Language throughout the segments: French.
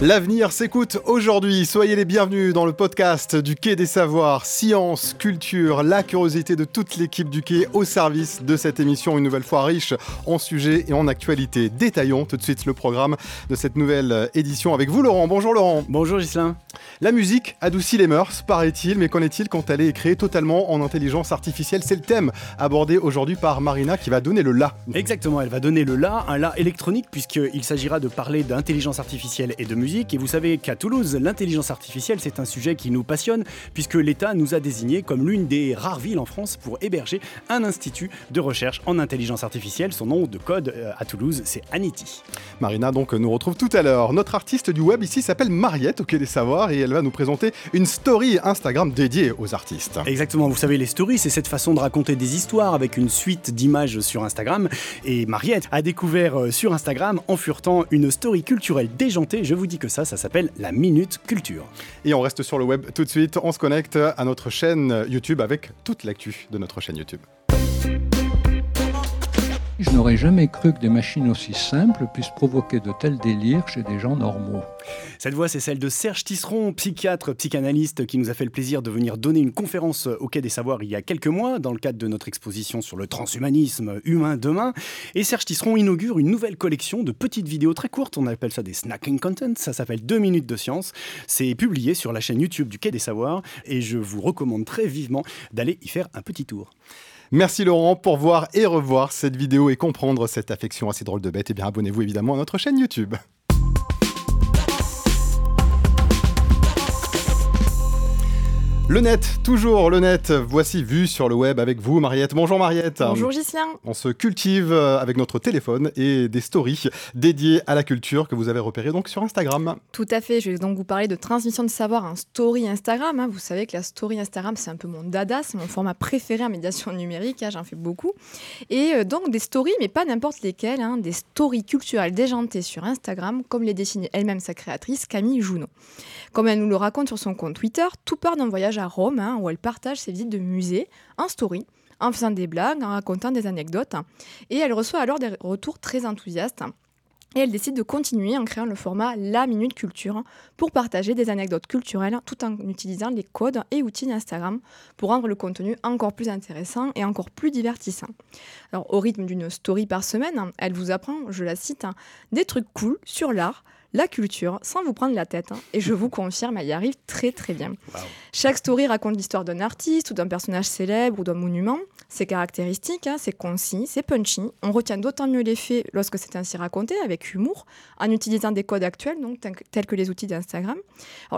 L'avenir s'écoute aujourd'hui. Soyez les bienvenus dans le podcast du Quai des Savoirs. Science, culture, la curiosité de toute l'équipe du Quai au service de cette émission, une nouvelle fois riche en sujets et en actualités. Détaillons tout de suite le programme de cette nouvelle édition avec vous, Laurent. Bonjour, Laurent. Bonjour, Gislain. La musique adoucit les mœurs, paraît-il, mais qu'en est-il quand elle est créée totalement en intelligence artificielle? C'est le thème abordé aujourd'hui par Marina qui va donner le la. Exactement, elle va donner le la, un la électronique, puisqu'il s'agira de parler d'intelligence artificielle et de musique et vous savez qu'à Toulouse, l'intelligence artificielle, c'est un sujet qui nous passionne, puisque l'État nous a désigné comme l'une des rares villes en France pour héberger un institut de recherche en intelligence artificielle. Son nom de code euh, à Toulouse, c'est Anity. Marina donc nous retrouve tout à l'heure. Notre artiste du web ici s'appelle Mariette au Quai des Savoirs et elle va nous présenter une story Instagram dédiée aux artistes. Exactement, vous savez les stories, c'est cette façon de raconter des histoires avec une suite d'images sur Instagram et Mariette a découvert euh, sur Instagram en furetant une story culturelle déjantée, je vous dis que ça, ça s'appelle la Minute Culture. Et on reste sur le web tout de suite, on se connecte à notre chaîne YouTube avec toute l'actu de notre chaîne YouTube. Je n'aurais jamais cru que des machines aussi simples puissent provoquer de tels délires chez des gens normaux. Cette voix, c'est celle de Serge Tisseron, psychiatre, psychanalyste, qui nous a fait le plaisir de venir donner une conférence au Quai des Savoirs il y a quelques mois, dans le cadre de notre exposition sur le transhumanisme humain demain. Et Serge Tisseron inaugure une nouvelle collection de petites vidéos très courtes, on appelle ça des snacking content, ça s'appelle 2 minutes de science. C'est publié sur la chaîne YouTube du Quai des Savoirs, et je vous recommande très vivement d'aller y faire un petit tour. Merci Laurent pour voir et revoir cette vidéo et comprendre cette affection assez drôle de bête. Et eh bien abonnez-vous évidemment à notre chaîne YouTube. Le net, toujours le net. Voici vu sur le web avec vous, Mariette. Bonjour Mariette. Bonjour Gislien. On se cultive euh, avec notre téléphone et des stories dédiées à la culture que vous avez repérées donc sur Instagram. Tout à fait. Je vais donc vous parler de transmission de savoir en story Instagram. Hein. Vous savez que la story Instagram, c'est un peu mon dada, c'est mon format préféré en médiation numérique. Hein. J'en fais beaucoup. Et euh, donc des stories, mais pas n'importe lesquelles, hein. des stories culturelles déjantées sur Instagram, comme les dessine elle-même sa créatrice Camille Junot. Comme elle nous le raconte sur son compte Twitter, tout part d'un voyage à Rome, hein, où elle partage ses visites de musée en story, en faisant des blagues, en racontant des anecdotes. Et elle reçoit alors des retours très enthousiastes. Et elle décide de continuer en créant le format La Minute Culture pour partager des anecdotes culturelles tout en utilisant les codes et outils d'Instagram pour rendre le contenu encore plus intéressant et encore plus divertissant. Alors au rythme d'une story par semaine, elle vous apprend, je la cite, des trucs cool sur l'art, la culture sans vous prendre la tête. Hein. et je vous confirme, elle y arrive très très bien. Chaque story raconte l'histoire d'un artiste ou d'un personnage célèbre ou d'un monument. C'est caractéristique, hein, c'est concis, c'est punchy. On retient d'autant mieux les faits lorsque c'est ainsi raconté, avec humour, en utilisant des codes actuels, donc tels que les outils d'Instagram.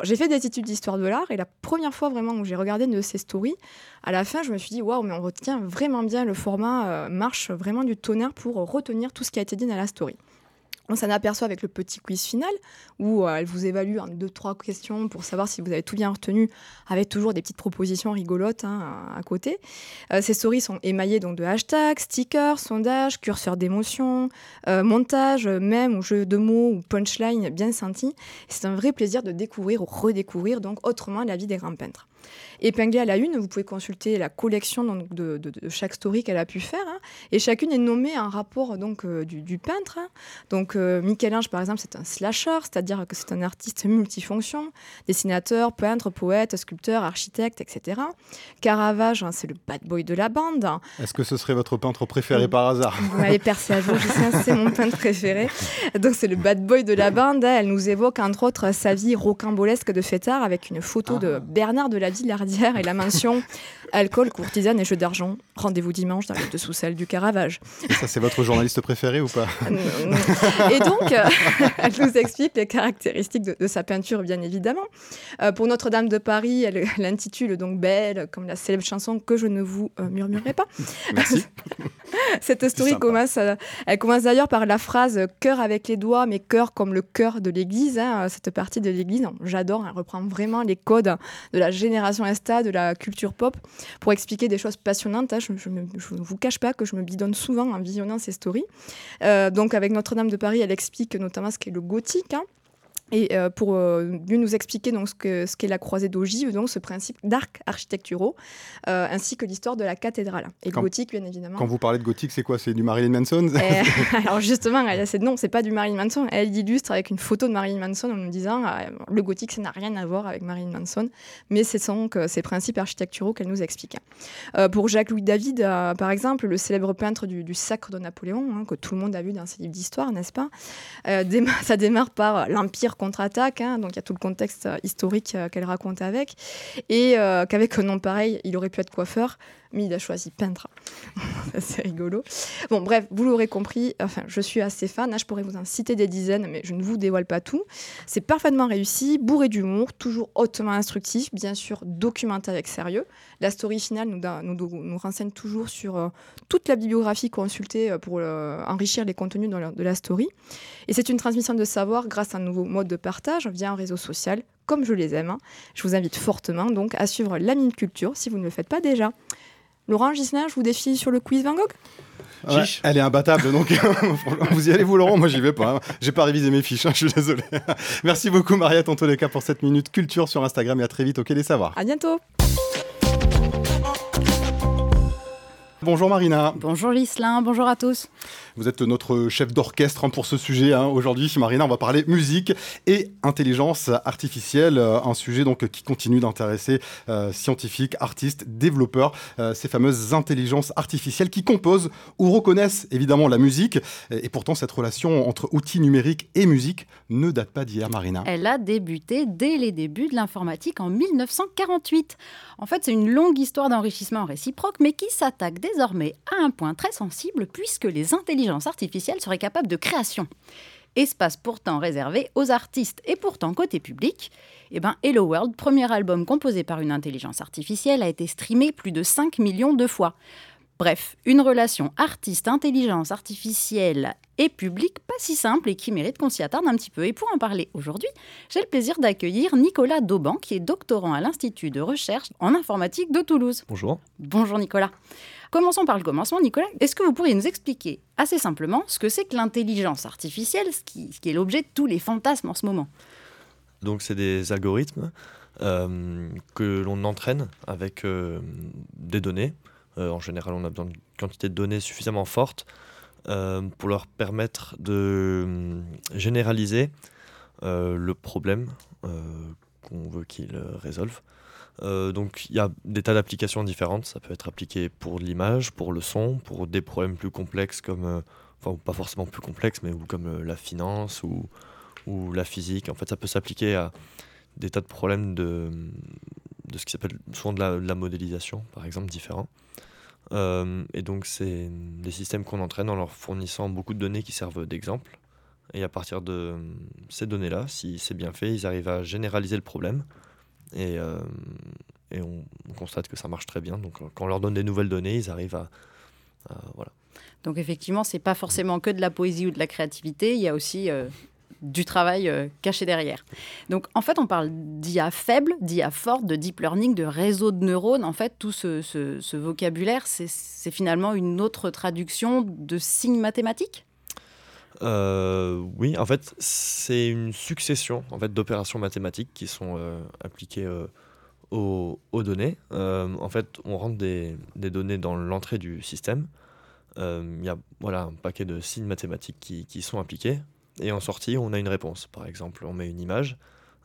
j'ai fait des études d'histoire de l'art et la première fois vraiment où j'ai regardé une de ces stories, à la fin, je me suis dit waouh, mais on retient vraiment bien le format, euh, marche vraiment du tonnerre pour retenir tout ce qui a été dit dans la story. On s'en aperçoit avec le petit quiz final où euh, elle vous évalue en deux, trois questions pour savoir si vous avez tout bien retenu, avec toujours des petites propositions rigolotes hein, à côté. Euh, ces stories sont émaillées donc de hashtags, stickers, sondages, curseurs d'émotions, euh, montage, même ou jeux de mots ou punchline bien senti. C'est un vrai plaisir de découvrir ou redécouvrir donc autrement la vie des grands peintres. Épinglé à la une, vous pouvez consulter la collection donc, de, chaque story qu'elle a pu faire. Hein. et chacune est nommée un rapport donc, euh, du, peintre. Hein. Donc euh, Michel-Ange, par exemple, c'est un slasher, c'est-à-dire que c'est un artiste multifonction, dessinateur, peintre, poète, sculpteur, architecte, etc. Caravage, hein, c'est le bad boy de la bande. Est-ce que ce serait votre peintre préféré par hasard? Vous m'avez percé à c'est mon peintre préféré. Donc c'est le bad boy de la bande. Elle nous évoque entre autres sa vie rocambolesque de fêtard avec une photo de ah. Bernard de la Lardière et la mention alcool, courtisane et jeu d'argent. Rendez-vous dimanche dans le dessous-salle du Caravage. Et ça, c'est votre journaliste préféré ou pas Et donc, euh, elle nous explique les caractéristiques de, sa peinture, bien évidemment. Euh, pour Notre-Dame de Paris, elle l'intitule donc Belle, comme la célèbre chanson que je ne vous euh, murmurerai pas. Merci. Cette story commence, elle commence d'ailleurs par la phrase cœur avec les doigts, mais cœur comme le cœur de l'Église. Hein, cette partie de l'Église, j'adore. Elle reprend vraiment les codes de la génération Insta, de la culture pop, pour expliquer des choses passionnantes. Hein. Je ne vous cache pas que je me bidonne souvent en visionnant ces stories. Euh, donc avec Notre-Dame de Paris, elle explique notamment ce qu'est le gothique. Hein. Et euh, pour euh, mieux nous expliquer donc, ce qu'est ce la croisée d'ogive, donc ce principe d'arcs architecturaux, euh, ainsi que l'histoire de la cathédrale. Et Quand- le gothique, bien évidemment. Quand vous parlez de gothique, c'est quoi? C'est du Marilyn Manson? Euh, alors justement, elle, c'est, non, c'est pas du Marilyn Manson. Elle illustre avec une photo de Marilyn Manson en nous disant euh, le gothique, ça n'a rien à voir avec Marilyn Manson, mais ce sont que ces principes architecturaux qu'elle nous explique. Pour Jacques-Louis David, par exemple, le célèbre peintre du, du Sacre de Napoléon, hein, que tout le monde a vu dans ses livres d'histoire, n'est-ce pas? Déma- Ça démarre par l'Empire contre-attaque, hein, donc il y a tout le contexte euh, historique euh, qu'elle raconte avec, et euh, qu'avec un nom pareil, il aurait pu être coiffeur, mais il a choisi peintre. C'est rigolo. Bon, bref, vous l'aurez compris, enfin, je suis assez fan. Là, je pourrais vous en citer des dizaines, mais je ne vous dévoile pas tout. C'est parfaitement réussi, bourré d'humour, toujours hautement instructif, bien sûr documenté avec sérieux. La story finale nous, nous, nous renseigne toujours sur euh, toute la bibliographie consultée euh, pour euh, enrichir les contenus de la story. Et c'est une transmission de savoir grâce à un nouveau mode de partage via un réseau social, comme je les aime. hein. Je vous invite fortement donc à suivre la Mine Culture si vous ne le faites pas déjà. Laurent Gislain, je vous défie sur le quiz Van Gogh Ouais. Elle est imbattable, donc vous y allez vous Laurent, moi j'y vais pas. hein. J'ai pas révisé mes fiches, hein, je suis désolé. Merci beaucoup Mariette en tous les cas pour cette minute culture sur Instagram et à très vite au Quai des Savoirs. À bientôt Bonjour Marina, Bonjour Lislin, bonjour à tous. vous êtes notre chef d'orchestre hein, pour ce sujet hein. aujourd'hui. Marina, on va parler musique et intelligence artificielle, euh, un sujet donc qui continue d'intéresser euh, scientifiques, artistes, développeurs, euh, ces fameuses intelligences artificielles qui composent ou reconnaissent évidemment la musique. Et, pourtant, cette relation entre outils numériques et musique ne date pas d'hier, Marina. Elle a débuté dès les débuts de l'informatique en 1948. En fait, c'est une longue histoire d'enrichissement réciproque, mais qui s'attaque désormais à un point très sensible, puisque les intelligences artificielles seraient capables de création. Espace pourtant réservé aux artistes et pourtant côté public, eh ben Hello World, premier album composé par une intelligence artificielle, a été streamé plus de 5 millions de fois. Bref, une relation artiste-intelligence artificielle et public pas si simple et qui mérite qu'on s'y attarde un petit peu. Et pour en parler aujourd'hui, j'ai le plaisir d'accueillir Nicolas Dauban, qui est doctorant à l'Institut de recherche en informatique de Toulouse. Bonjour. Bonjour Nicolas. Commençons par le commencement. Nicolas, est-ce que vous pourriez nous expliquer assez simplement ce que c'est que l'intelligence artificielle, ce qui, ce qui est l'objet de tous les fantasmes en ce moment? Donc, c'est des algorithmes euh, que l'on entraîne avec euh, des données. Euh, en général, on a besoin d'une quantité de données suffisamment forte euh, pour leur permettre de euh, généraliser le problème qu'on veut qu'ils résolvent. Donc, il y a des tas d'applications différentes. Ça peut être appliqué pour l'image, pour le son, pour des problèmes plus complexes comme, enfin, pas forcément plus complexes, mais comme la finance ou, ou la physique. En fait, ça peut s'appliquer à des tas de problèmes de, de ce qui s'appelle souvent de la, de la modélisation, par exemple, différents. Euh, et donc, c'est des systèmes qu'on entraîne en leur fournissant beaucoup de données qui servent d'exemple. Et à partir de ces données-là, si c'est bien fait, ils arrivent à généraliser le problème. Et, euh, on, on constate que ça marche très bien. Donc, quand on leur donne des nouvelles données, ils arrivent à. voilà. Donc effectivement, c'est pas forcément que de la poésie ou de la créativité, il y a aussi euh, du travail euh, caché derrière. Donc en fait, on parle d'IA faible, d'IA forte, de deep learning, de réseau de neurones. En fait, tout ce, vocabulaire, c'est- finalement une autre traduction de signes mathématiques? Euh, oui, en fait, c'est une succession en fait, d'opérations mathématiques qui sont euh, appliquées aux, données. En fait, on rentre des, données dans l'entrée du système. Il y a voilà, un paquet de signes mathématiques qui sont appliqués. Et en sortie, on a une réponse. Par exemple, on met une image.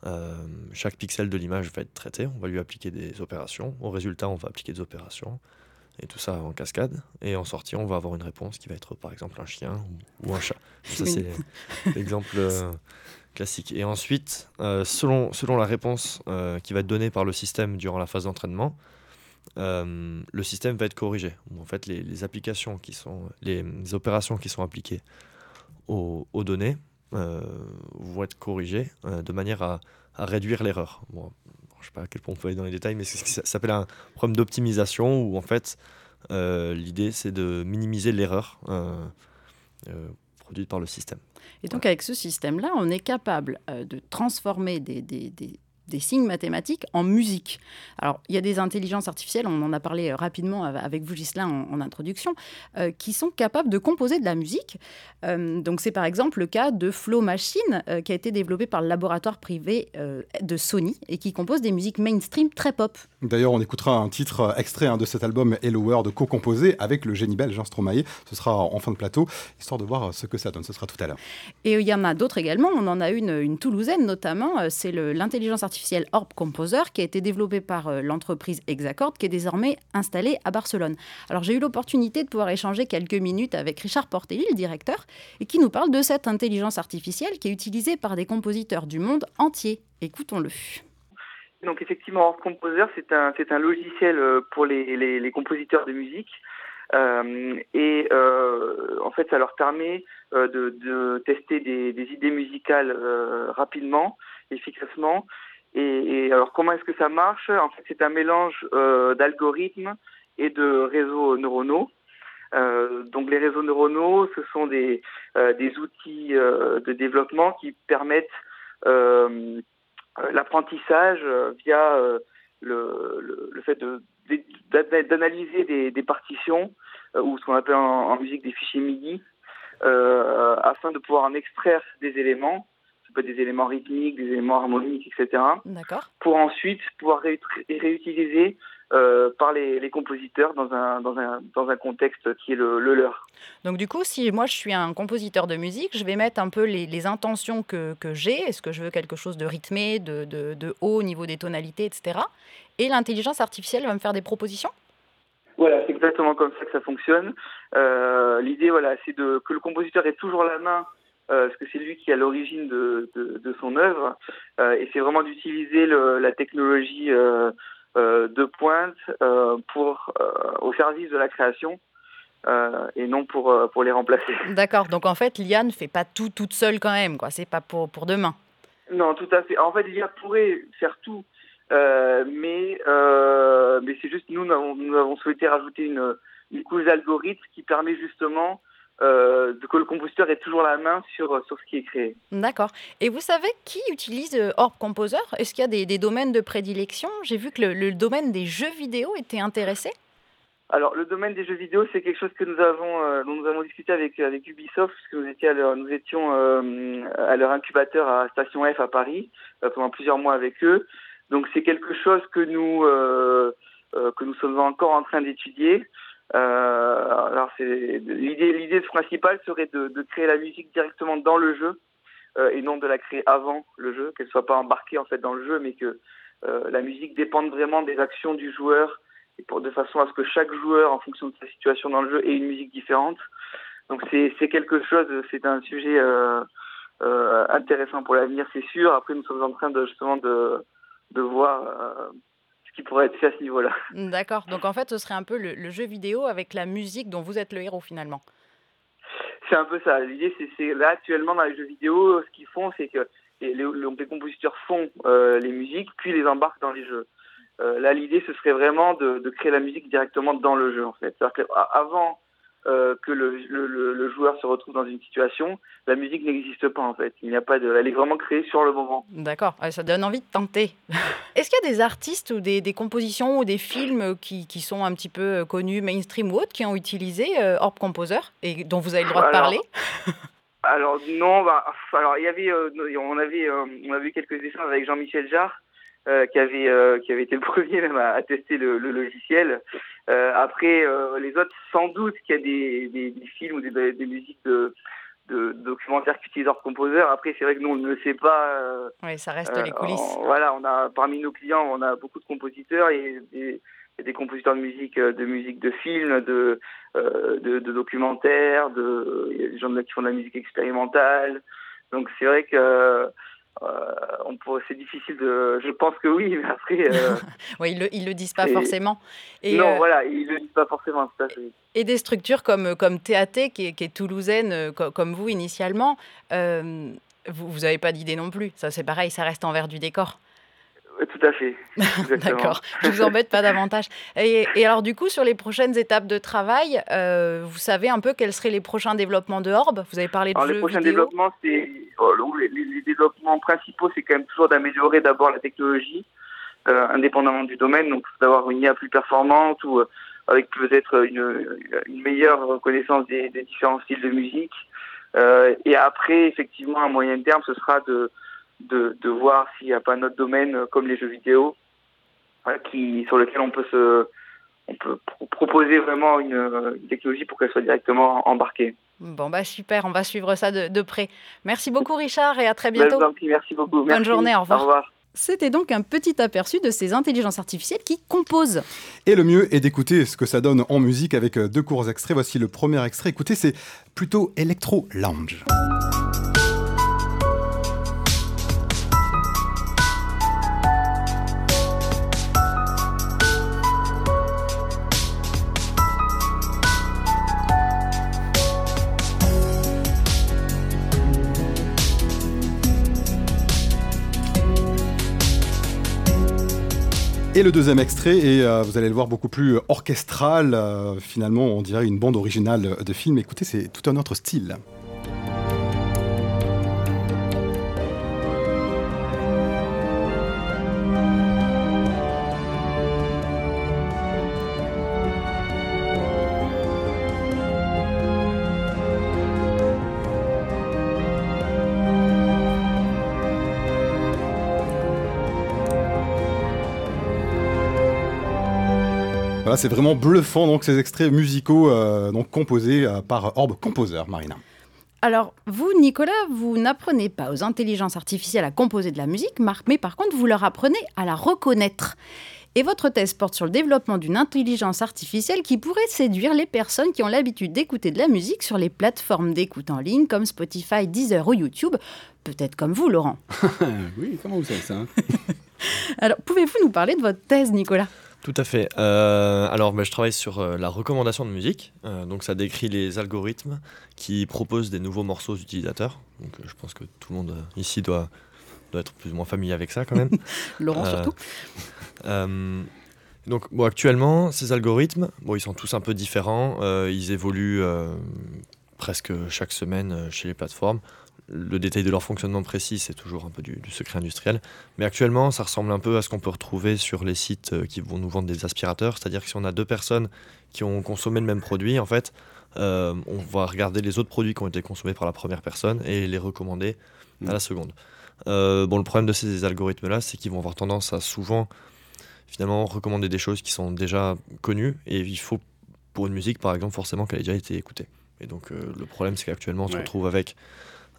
Euh, chaque pixel de l'image va être traité. On va lui appliquer des opérations. Au résultat, on va appliquer des opérations. Et tout ça en cascade. Et en sortie, on va avoir une réponse qui va être par exemple un chien ou, ou un chat. Ça, c'est l'exemple euh, classique. Et ensuite, euh, selon, selon la réponse qui va être donnée par le système durant la phase d'entraînement, euh, le système va être corrigé. En fait, les, les applications qui sont, les, les opérations qui sont appliquées aux, données euh, vont être corrigées euh, de manière à, à réduire l'erreur. Bon, je ne sais pas à quel point on peut aller dans les détails, mais c'est ce qui s'appelle un problème d'optimisation où en fait euh, l'idée c'est de minimiser l'erreur produite par le système. Et donc avec ce système-là, on est capable de transformer des- des signes mathématiques en musique. Alors, il y a des intelligences artificielles, on en a parlé euh, rapidement avec vous, Gislain, en, introduction, euh, qui sont capables de composer de la musique. Euh, donc, c'est par exemple le cas de Flow Machine, qui a été développé par le laboratoire privé de Sony et qui compose des musiques mainstream très pop. D'ailleurs, on écoutera un titre extrait hein, de cet album Hello World co-composé avec le génie belge Jean Stromae. Ce sera en fin de plateau, histoire de voir ce que ça donne. Ce sera tout à l'heure. Et il y en a d'autres également. On en a une, une toulousaine notamment. C'est l'intelligence artificielle artificiel Orb Composer qui a été développé par euh, l'entreprise Hexacord qui est désormais installée à Barcelone. Alors j'ai eu l'opportunité de pouvoir échanger quelques minutes avec Richard Portelli, le directeur, et qui nous parle de cette intelligence artificielle qui est utilisée par des compositeurs du monde entier. Écoutons-le. Donc effectivement, Orb Composer, c'est un, logiciel euh, pour les, compositeurs de musique. Euh, et en fait, ça leur permet de, tester des, des idées musicales rapidement, efficacement, et, alors comment est-ce que ça marche? En fait, c'est un mélange euh, d'algorithmes et de réseaux neuronaux. Euh, donc les réseaux neuronaux, ce sont des, euh, outils de développement qui permettent l'apprentissage via le, fait d'analyser des, des, partitions ou ce qu'on appelle en, en, musique des fichiers MIDI afin de pouvoir en extraire des éléments des éléments rythmiques, des éléments harmoniques, etc. Pour ensuite pouvoir réutiliser euh, par les, compositeurs dans un, dans, un, dans un contexte qui est le, leur. Donc du coup, si moi je suis un compositeur de musique, je vais mettre un peu les, intentions que, que j'ai. Est-ce que je veux quelque chose de rythmé, de, de, de haut au niveau des tonalités, etc. Et l'intelligence artificielle va me faire des propositions? Voilà, c'est exactement comme ça que ça fonctionne. Euh, L'idée, voilà, c'est de que le compositeur ait toujours la main euh, parce que c'est lui qui est à l'origine de, de, de, son œuvre, euh, et c'est vraiment d'utiliser la technologie euh, de pointe pour au service de la création. et non pour, pour les remplacer. D'accord, donc en fait l'IA ne fait pas tout toute seule quand même, quoi. c'est pas pour, pour demain. Non, tout à fait. En fait, l'IA pourrait faire tout, mais, mais c'est juste nous, nous avons, nous avons souhaité rajouter une, une couche d'algorithme qui permet justement euh, que le compositeur ait toujours la main sur, sur ce qui est créé. D'accord. Et vous savez qui utilise euh, Orb Composer? Est-ce qu'il y a des, des, domaines de prédilection? J'ai vu que le, le, domaine des jeux vidéo était intéressé. Alors, le domaine des jeux vidéo, c'est quelque chose que nous avons, euh, dont nous avons discuté avec, avec Ubisoft, puisque nous, étions à leur, nous étions euh, à leur incubateur à Station F à Paris euh, pendant plusieurs mois avec eux. Donc, c'est quelque chose que nous, euh, que nous sommes encore en train d'étudier. Euh, alors c'est l'idée, l'idée principale serait de, de, créer la musique directement dans le jeu euh, et non de la créer avant le jeu, qu'elle soit pas embarquée en fait dans le jeu, mais que euh, la musique dépende vraiment des actions du joueur et pour de façon à ce que chaque joueur, en fonction de sa situation dans le jeu, ait une musique différente. Donc c'est, c'est quelque chose, c'est un sujet euh, euh, intéressant pour l'avenir, c'est sûr. Après, nous sommes en train de justement de, de voir euh, qui pourrait être fait à ce niveau-là. D'accord. Donc en fait, ce serait un peu le, le, jeu vidéo avec la musique dont vous êtes le héros finalement. C'est un peu ça. L'idée, c'est là actuellement dans les jeux vidéo, ce qu'ils font, c'est que les, les, les, compositeurs font euh, les musiques, puis les embarquent dans les jeux. Euh, là, l'idée, ce serait vraiment de, de, créer la musique directement dans le jeu, en fait. C'est-à-dire qu'avant euh, que le, le, le, joueur se retrouve dans une situation, la musique n'existe pas en fait. Il n'y a pas de, elle est vraiment créée sur le moment. D'accord, ça donne envie de tenter. Est-ce qu'il y a des artistes ou des, des, compositions ou des films qui, qui, sont un petit peu euh, connus, mainstream ou autres, qui ont utilisé euh, Orb Composer et dont vous avez le droit de parler Alors non, bah, alors il y avait, euh, on avait, on avait quelques échanges avec Jean-Michel Jarre. Euh, qui avait qui avait été le premier même à, à tester le, le logiciel. après les autres, sans doute qu'il y a des, des, des films ou des, des musiques de de, documentaires qui utilisent leur composeur. Après, c'est vrai que nous, on ne le sait pas. Euh, oui, ça reste euh, les coulisses. On, voilà, on a parmi nos clients, on a beaucoup de compositeurs et des, des compositeurs de musique, de musique de films, de, euh, de, de, documentaires, de, il y a des gens qui font de la musique expérimentale. Donc, c'est vrai que euh, c'est difficile de. Je pense que oui, mais après. Euh, oui, ils le, ils le disent pas forcément. Et, non, euh, voilà, ils le disent pas forcément. Et des structures comme comme TAT, qui est, qui est toulousaine, comme vous initialement, vous vous avez pas d'idée non plus. Ça, c'est pareil, ça reste envers du décor. Tout à fait. D'accord, je vous embête pas davantage. Et, alors du coup, sur les prochaines étapes de travail, euh, vous savez un peu quels seraient les prochains développements de Orb? Vous avez parlé de alors, jeux Les prochains vidéo. développements, c'est oh, les, les, développements principaux, c'est quand même toujours d'améliorer d'abord la technologie, euh, indépendamment du domaine, donc d'avoir une IA plus performante ou euh, avec peut-être une, une, meilleure connaissance des, des, différents styles de musique. Euh, et après, effectivement, à moyen terme, ce sera de de, de voir s'il n'y a pas un autre domaine euh, comme les jeux vidéo qui, sur lequel on peut se on peut proposer vraiment une, une technologie pour qu'elle soit directement embarquée. Bon bah super, on va suivre ça de, de, près. Merci beaucoup Richard et à très bientôt. Merci beaucoup. Bonne journée, au revoir. Au revoir. C'était donc un petit aperçu de ces intelligences artificielles qui composent. Et le mieux est d'écouter ce que ça donne en musique avec deux courts extraits. Voici le premier extrait. Écoutez, c'est plutôt électro lounge. Et le deuxième extrait est, euh, vous allez le voir, beaucoup plus orchestral. Euh, finalement, on dirait une bande originale de film. Écoutez, c'est tout un autre style. Voilà, c'est vraiment bluffant donc ces extraits musicaux euh, donc composés euh, par Orb Composer, Marina. Alors, vous, Nicolas, vous n'apprenez pas aux intelligences artificielles à composer de la musique, mais par contre, vous leur apprenez à la reconnaître. Et votre thèse porte sur le développement d'une intelligence artificielle qui pourrait séduire les personnes qui ont l'habitude d'écouter de la musique sur les plateformes d'écoute en ligne comme Spotify, Deezer ou YouTube. Peut-être comme vous, Laurent. oui, comment vous savez ça hein? Alors, pouvez-vous nous parler de votre thèse, Nicolas? Tout à fait. Euh, alors, bah, je travaille sur euh, la recommandation de musique. Euh, donc, ça décrit les algorithmes qui proposent des nouveaux morceaux aux utilisateurs. Donc, je pense que tout le monde ici doit, doit être plus ou moins familier avec ça quand même. Laurent surtout. donc, bon, actuellement, ces algorithmes, bon, ils sont tous un peu différents. ils évoluent presque chaque semaine chez les plateformes le détail de leur fonctionnement précis, c'est toujours un peu du, du, secret industriel. Mais actuellement, ça ressemble un peu à ce qu'on peut retrouver sur les sites euh, qui vont nous vendre des aspirateurs. C'est-à-dire que si on a deux personnes qui ont consommé le même produit, en fait, euh, on va regarder les autres produits qui ont été consommés par la première personne et les recommander à la seconde. Euh, bon, le problème de ces algorithmes-là, c'est qu'ils vont avoir tendance à souvent, finalement, recommander des choses qui sont déjà connues. Et il faut, pour une musique, par exemple, forcément qu'elle ait déjà été écoutée. Et donc, le problème, c'est qu'actuellement, on se retrouve avec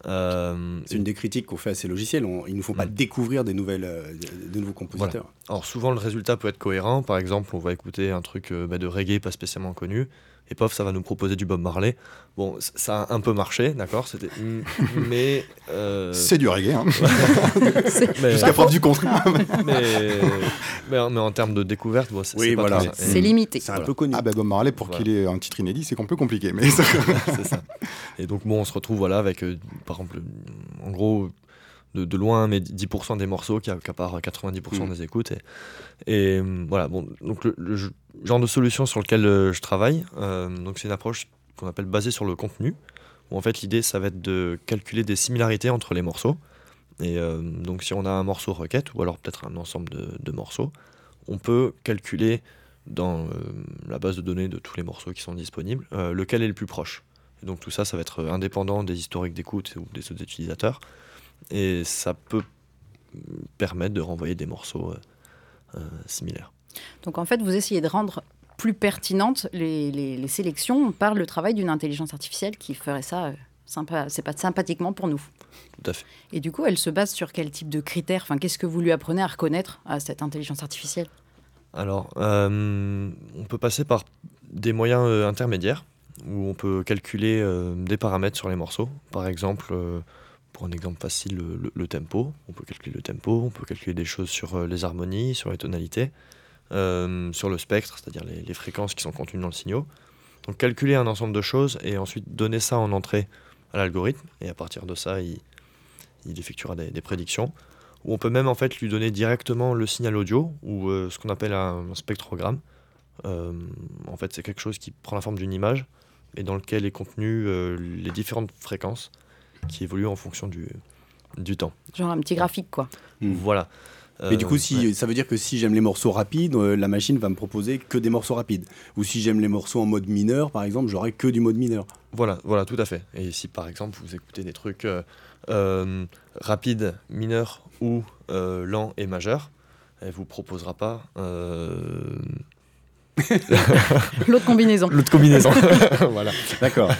euh, C'est une des critiques qu'on fait à ces logiciels. On- ils ne nous font pas Mm. découvrir des, nouvelles, euh, de nouveaux compositeurs. Alors souvent le résultat peut être cohérent. Par exemple, on va écouter un truc euh, bah, de reggae pas spécialement connu. Et pof, ça va nous proposer du Bob Marley. Bon, ça a un peu marché, d'accord Mais... euh, C'est du reggae, hein. mais, jusqu'à preuve du contraire. mais, mais en- mais en termes de découverte, bon, c'est Oui, voilà. C'est limité. C'est un Voilà. peu connu. ah ben Bob Marley, pour Voilà. qu'il ait un titre inédit, c'est un peu compliqué. Mais c'est ça. Et donc, bon, on se retrouve voilà, avec, euh, par exemple, en gros, de, de loin, mais 10% des morceaux qui accaparent 90% Mm. des écoutes. Et, et, euh, voilà, bon, donc le, le ge- genre de solution sur lequel euh, je travaille, euh, donc c'est une approche qu'on appelle basée sur le contenu, où en fait l'idée, ça va être de calculer des similarités entre les morceaux. Et euh, donc, si on a un morceau requête, ou alors peut-être un ensemble de, de morceaux, on peut calculer dans euh, la base de données de tous les morceaux qui sont disponibles, euh, lequel est le plus proche. Et donc tout ça, ça va être euh, indépendant des historiques d'écoute ou des autres utilisateurs. Et ça peut permettre de renvoyer des morceaux euh, euh, similaires. Donc en fait, vous essayez de rendre plus pertinentes les, les- les sélections par le travail d'une intelligence artificielle qui ferait ça euh, sympa, c'est pas sympathiquement pour nous. Tout à fait. Et du coup, elle se base sur quel type de critères? Enfin, qu'est-ce que vous lui apprenez à reconnaître à cette intelligence artificielle? Alors, euh, on peut passer par des moyens euh, intermédiaires où on peut calculer euh, des paramètres sur les morceaux. Par exemple, pour un exemple facile, le, tempo. On peut calculer le tempo, on peut calculer des choses sur euh, les harmonies, sur les tonalités, euh, sur le spectre, c'est-à-dire les, fréquences qui sont contenues dans le signal. Donc calculer un ensemble de choses et ensuite donner ça en entrée à l'algorithme. Et à partir de ça, il, effectuera des, prédictions. où on peut même en fait lui donner directement le signal audio ou euh, ce qu'on appelle un, spectrogramme. En fait, c'est quelque chose qui prend la forme d'une image et dans lequel est contenu les différentes fréquences qui évoluent en fonction du, du temps. Genre un petit graphique, quoi. Hmm. Voilà. Mais du Euh, coup, si, ça veut dire que si j'aime les morceaux rapides, euh, la machine va me proposer que des morceaux rapides. Ou si j'aime les morceaux en mode mineur, par exemple, j'aurai que du mode mineur. Voilà, voilà, tout à fait. Et si par exemple vous écoutez des trucs euh, euh, rapides, mineurs ou euh, lents et majeurs, elle vous proposera pas euh, L'autre combinaison. l'autre combinaison. voilà. D'accord.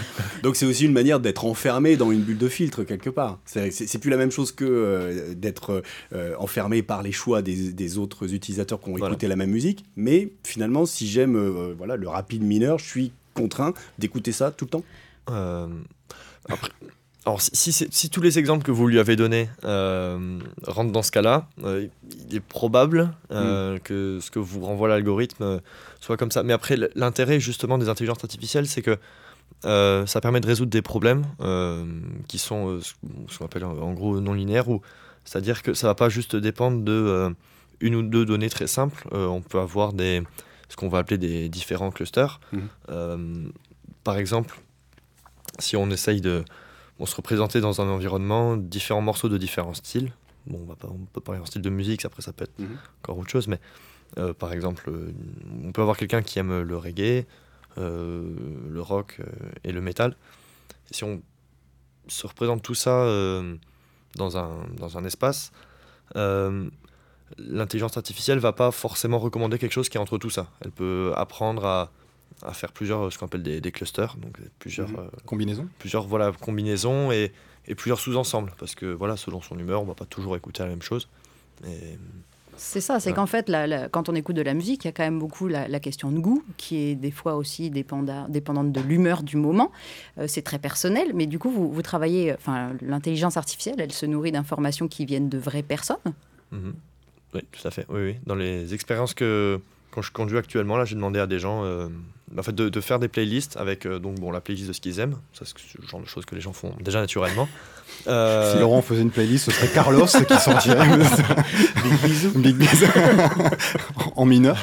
Donc c'est aussi une manière d'être enfermé dans une bulle de filtre quelque part. C'est plus la même chose que euh, d'être euh, enfermé par les choix des, des autres utilisateurs qui ont Voilà. écouté la même musique. Mais finalement, si j'aime euh, voilà, le rapide mineur, je suis contraint d'écouter ça tout le temps. Euh, après, alors si, si, c'est- si tous les exemples que vous lui avez donnés euh, rentrent dans ce cas-là, euh, il est probable euh, que ce que vous renvoie l'algorithme euh, soit comme ça. Mais après, l'intérêt justement des intelligences artificielles, c'est que ça permet de résoudre des problèmes qui sont ce qu'on appelle en gros non linéaires, ou c'est-à-dire que ça va pas juste dépendre de une ou deux données très simples. On peut avoir des ce qu'on va appeler des différents clusters. Euh, par exemple, si on essaye de on se représenter dans un environnement différents morceaux de différents styles. Bon, on, va pas, on peut parler en style de musique, après ça peut être Mhm. encore autre chose, mais euh, par exemple, euh, on peut avoir quelqu'un qui aime le reggae, euh, le rock et le métal. Et si on se représente tout ça dans, un, dans un espace, l'intelligence artificielle va pas forcément recommander quelque chose qui est entre tout ça. Elle peut apprendre à, à faire plusieurs, ce qu'on appelle des, des clusters, donc plusieurs, Mhm. euh, Combinaison plusieurs voilà, combinaisons et, et plusieurs sous-ensembles. Parce que voilà, selon son humeur, on va pas toujours écouter la même chose. Et, C'est ça, c'est Ouais. qu'en fait, la- la- quand on écoute de la musique, il y a quand même beaucoup la, la question de goût, qui est des fois aussi dépenda- dépendante de l'humeur du moment. Euh, c'est très personnel, mais du coup, vous, vous travaillez, enfin, l'intelligence artificielle, elle se nourrit d'informations qui viennent de vraies personnes. Mhm. Oui, tout à fait. Oui, oui. Dans les expériences que quand je conduis actuellement, là, j'ai demandé à des gens euh, en fait, de, de faire des playlists avec euh, donc, bon, la playlist de ce qu'ils aiment. Ça, c'est le genre de choses que les gens font déjà naturellement. Euh, Si Laurent faisait une playlist, ce serait Carlos qui sortirait. Big bisous. Big bisous. en mineur.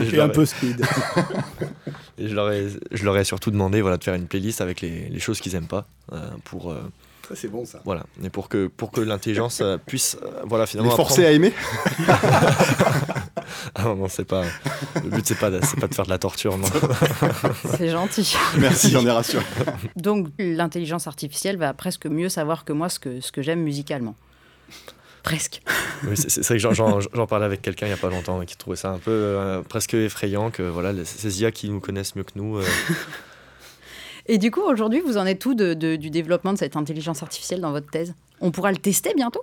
et je Et un peu speed. et je leur ai, je leur ai surtout demandé voilà, de faire une playlist avec les, les choses qu'ils aiment pas euh, pour, euh, Ça, c'est bon ça. voilà, et pour que, pour que l'intelligence euh, puisse euh, voilà, Les finalement forcer à aimer Ah non, non, c'est pas. Le but, c'est pas, de- c'est pas de faire de la torture, non. C'est gentil. Merci, on est rassuré. Donc, l'intelligence artificielle va presque mieux savoir que moi ce que, ce que j'aime musicalement. Presque. Oui, c'est c'est vrai que j'en- j'en j'en parlais avec quelqu'un il y a pas longtemps qui trouvait ça un peu euh, presque effrayant que voilà, les- ces IA qui nous connaissent mieux que nous. euh, Et du coup, aujourd'hui, vous en êtes où de- de- du développement de cette intelligence artificielle dans votre thèse? On pourra le tester bientôt?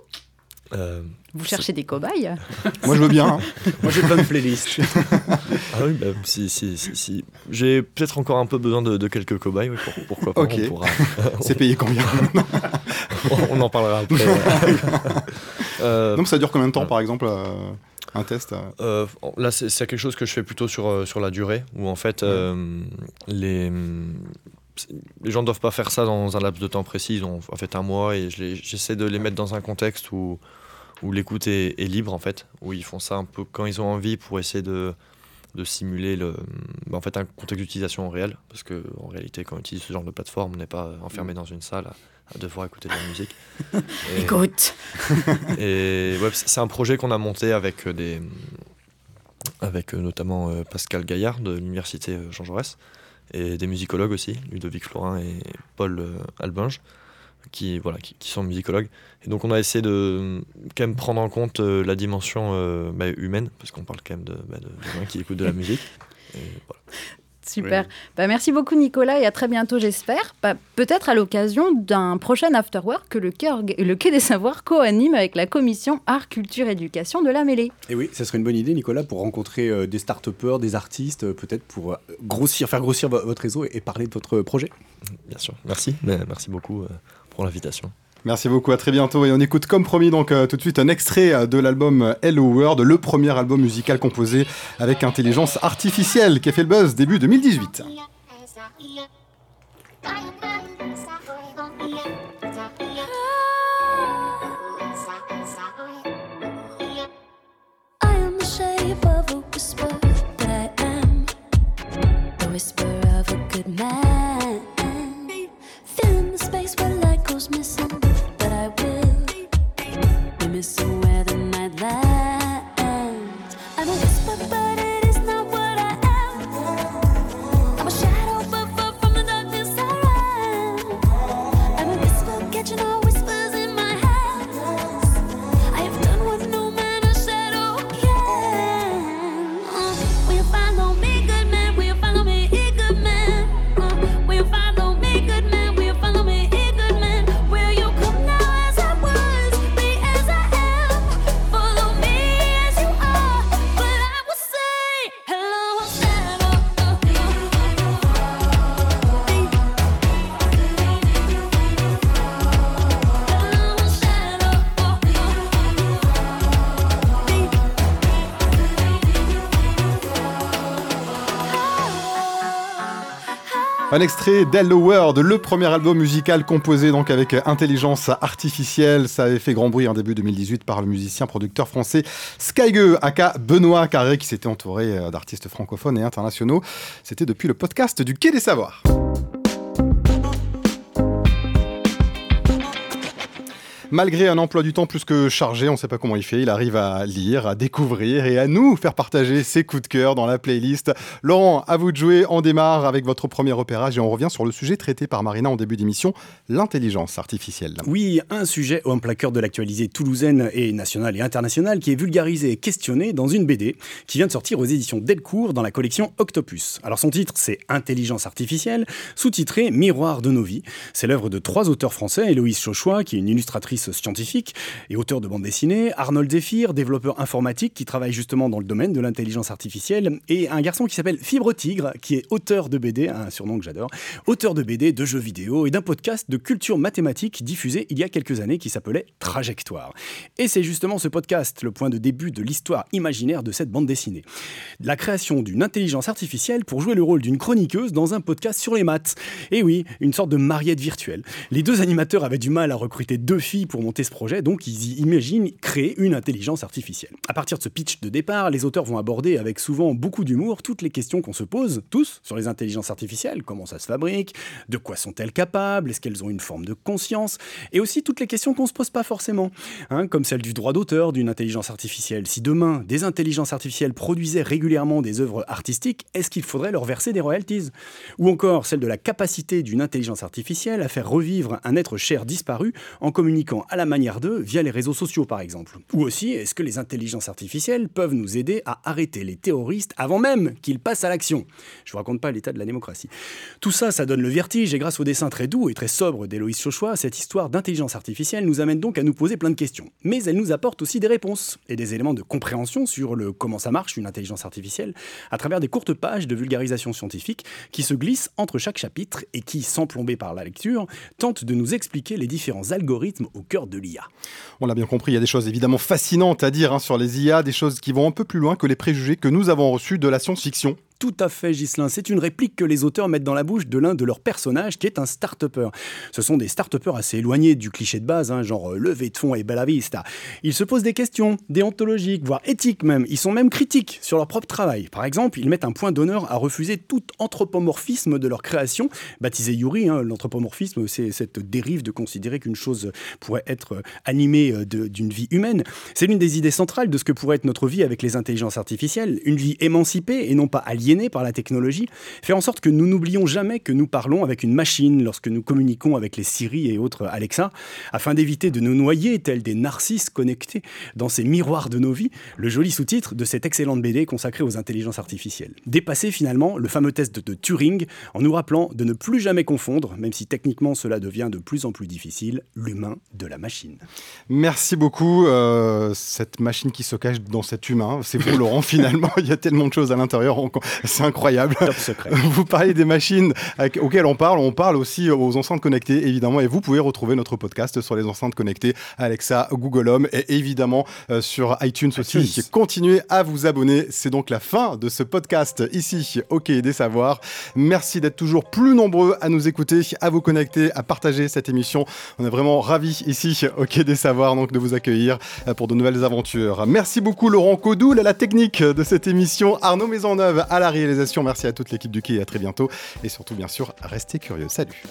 Euh, Vous cherchez des cobayes? Moi, je veux bien. hein. Moi, j'ai plein de playlists. ah oui, bah, si, si, si, si. J'ai peut-être encore un peu besoin de, de quelques cobayes, oui, pour- pourquoi pas. Ok. On, pourra- C'est payé combien? On en parlera après. Euh, Donc, ça dure combien de temps, Ouais. par exemple, euh, un test euh? Euh, là, c'est quelque chose que je fais plutôt sur, euh, sur la durée, où en fait, euh, les, c'est- les gens ne doivent pas faire ça dans un laps de temps précis. Ils ont en fait un mois et j'essaie de les mettre dans un contexte où, où l'écoute est, est libre, en fait, où ils font ça un peu quand ils ont envie pour essayer de, de simuler le, bah, en fait, un contexte d'utilisation réel. Parce qu'en réalité, quand on utilise ce genre de plateforme, on n'est pas enfermé dans une salle à, à devoir écouter de la musique. Et- Écoute et ouais, c'est un projet qu'on a monté avec euh, des, avec euh, notamment euh, Pascal Gaillard de l'université Jean Jaurès et des musicologues aussi, Ludovic Florin et Paul euh, Albinge, qui voilà, qui, qui sont musicologues. Et donc on a essayé de quand même prendre en compte euh, la dimension euh, bah, humaine, parce qu'on parle quand même de, bah, de, de gens qui écoutent de la musique. Et voilà. Super. Bah, merci beaucoup Nicolas et à très bientôt j'espère. Bah, Peut-être à l'occasion d'un prochain afterwork que le Quai, Orga- le Quai des Savoirs co-anime avec la commission Art, Culture, Éducation de la Mêlée. Et oui, ça serait une bonne idée, Nicolas, pour rencontrer euh, des start-upers, des artistes, euh, peut-être pour euh, grossir, faire grossir vo- votre réseau et, et parler de votre projet. Bien sûr. Merci. Mais merci beaucoup euh, pour l'invitation. Merci beaucoup, à très bientôt. Et on écoute comme promis donc euh, tout de suite un extrait euh, de l'album euh, Hello World, le premier album musical composé avec intelligence artificielle qui a fait le buzz début 2018. this Un extrait d'Hello World, le premier album musical composé donc avec intelligence artificielle. Ça avait fait grand bruit en début 2018 par le musicien producteur français Skygue, aka Benoît Carré, qui s'était entouré euh, d'artistes francophones et internationaux. C'était depuis le podcast du Quai des Savoirs. Malgré un emploi du temps plus que chargé, on ne sait pas comment il fait, il arrive à lire, à découvrir et à nous faire partager ses coups de cœur dans la playlist. Laurent, à vous de jouer. On démarre avec votre premier repérage et on revient sur le sujet traité par Marina en début d'émission, l'intelligence artificielle. Oui, un sujet en plein cœur de l'actualité toulousaine et nationale et internationale qui est vulgarisé et questionné dans une BD qui vient de sortir aux éditions Delcourt dans la collection Octopus. Alors son titre, c'est Intelligence artificielle, sous-titré Miroir de nos vies. C'est l'œuvre de trois auteurs français, Héloïse Chauchois, qui est une illustratrice scientifique et auteur de bande dessinée, Arnold Zephyr, développeur informatique qui travaille justement dans le domaine de l'intelligence artificielle, et un garçon qui s'appelle Fibre Tigre, qui est auteur de BD, un surnom que j'adore, auteur de BD, de jeux vidéo et d'un podcast de culture mathématique diffusé il y a quelques années qui s'appelait Trajectoire. Et c'est justement ce podcast le point de début de l'histoire imaginaire de cette bande dessinée. La création d'une intelligence artificielle pour jouer le rôle d'une chroniqueuse dans un podcast sur les maths. Et oui, une sorte de mariette virtuelle. Les deux animateurs avaient du mal à recruter deux filles pour monter ce projet, donc ils imaginent créer une intelligence artificielle. À partir de ce pitch de départ, les auteurs vont aborder avec souvent beaucoup d'humour toutes les questions qu'on se pose, tous, sur les intelligences artificielles, comment ça se fabrique, de quoi sont-elles capables, est-ce qu'elles ont une forme de conscience, et aussi toutes les questions qu'on se pose pas forcément, hein, comme celle du droit d'auteur d'une intelligence artificielle. Si demain, des intelligences artificielles produisaient régulièrement des œuvres artistiques, est-ce qu'il faudrait leur verser des royalties? Ou encore celle de la capacité d'une intelligence artificielle à faire revivre un être cher disparu en communiquant à la manière d'eux via les réseaux sociaux par exemple. Ou aussi, est-ce que les intelligences artificielles peuvent nous aider à arrêter les terroristes avant même qu'ils passent à l'action? Je vous raconte pas l'état de la démocratie. Tout ça, ça donne le vertige et grâce au dessin très doux et très sobre d'Héloïse Chauchois, cette histoire d'intelligence artificielle nous amène donc à nous poser plein de questions. Mais elle nous apporte aussi des réponses et des éléments de compréhension sur le comment ça marche une intelligence artificielle à travers des courtes pages de vulgarisation scientifique qui se glissent entre chaque chapitre et qui, sans plomber par la lecture, tentent de nous expliquer les différents algorithmes au On l'a bien compris, il y a des choses évidemment fascinantes à dire hein, sur les IA, des choses qui vont un peu plus loin que les préjugés que nous avons reçus de la science-fiction. Tout à fait, Ghislain. C'est une réplique que les auteurs mettent dans la bouche de l'un de leurs personnages, qui est un start-upper. Ce sont des start-uppers assez éloignés du cliché de base, hein, genre euh, levée de fonds et bella vista. Ils se posent des questions, déontologiques, voire éthiques même. Ils sont même critiques sur leur propre travail. Par exemple, ils mettent un point d'honneur à refuser tout anthropomorphisme de leur création. Baptisé Yuri, hein, l'anthropomorphisme, c'est cette dérive de considérer qu'une chose pourrait être euh, animée euh, d'une vie humaine. C'est l'une des idées centrales de ce que pourrait être notre vie avec les intelligences artificielles. Une vie émancipée et non pas par la technologie, fait en sorte que nous n'oublions jamais que nous parlons avec une machine lorsque nous communiquons avec les Siri et autres Alexa, afin d'éviter de nous noyer tels des narcisses connectés dans ces miroirs de nos vies, le joli sous-titre de cette excellente BD consacrée aux intelligences artificielles. Dépasser finalement le fameux test de Turing en nous rappelant de ne plus jamais confondre, même si techniquement cela devient de plus en plus difficile, l'humain de la machine. Merci beaucoup, euh, cette machine qui se cache dans cet humain. C'est vous, Laurent, finalement. Il y a tellement de choses à l'intérieur. On, C'est incroyable. Top secret. Vous parlez des machines auxquelles on parle, on parle aussi aux enceintes connectées, évidemment, et vous pouvez retrouver notre podcast sur les enceintes connectées, Alexa, Google Home, et évidemment euh, sur iTunes aussi. iTunes. Continuez à vous abonner. C'est donc la fin de ce podcast ici, OK des Savoirs. Merci d'être toujours plus nombreux à nous écouter, à vous connecter, à partager cette émission. On est vraiment ravis ici, OK des Savoirs, donc de vous accueillir euh, pour de nouvelles aventures. Merci beaucoup Laurent Codoul à la technique de cette émission, Arnaud Maisonneuve à la réalisation. Merci à toute l'équipe du Quai et à très bientôt. Et surtout, bien sûr, restez curieux. Salut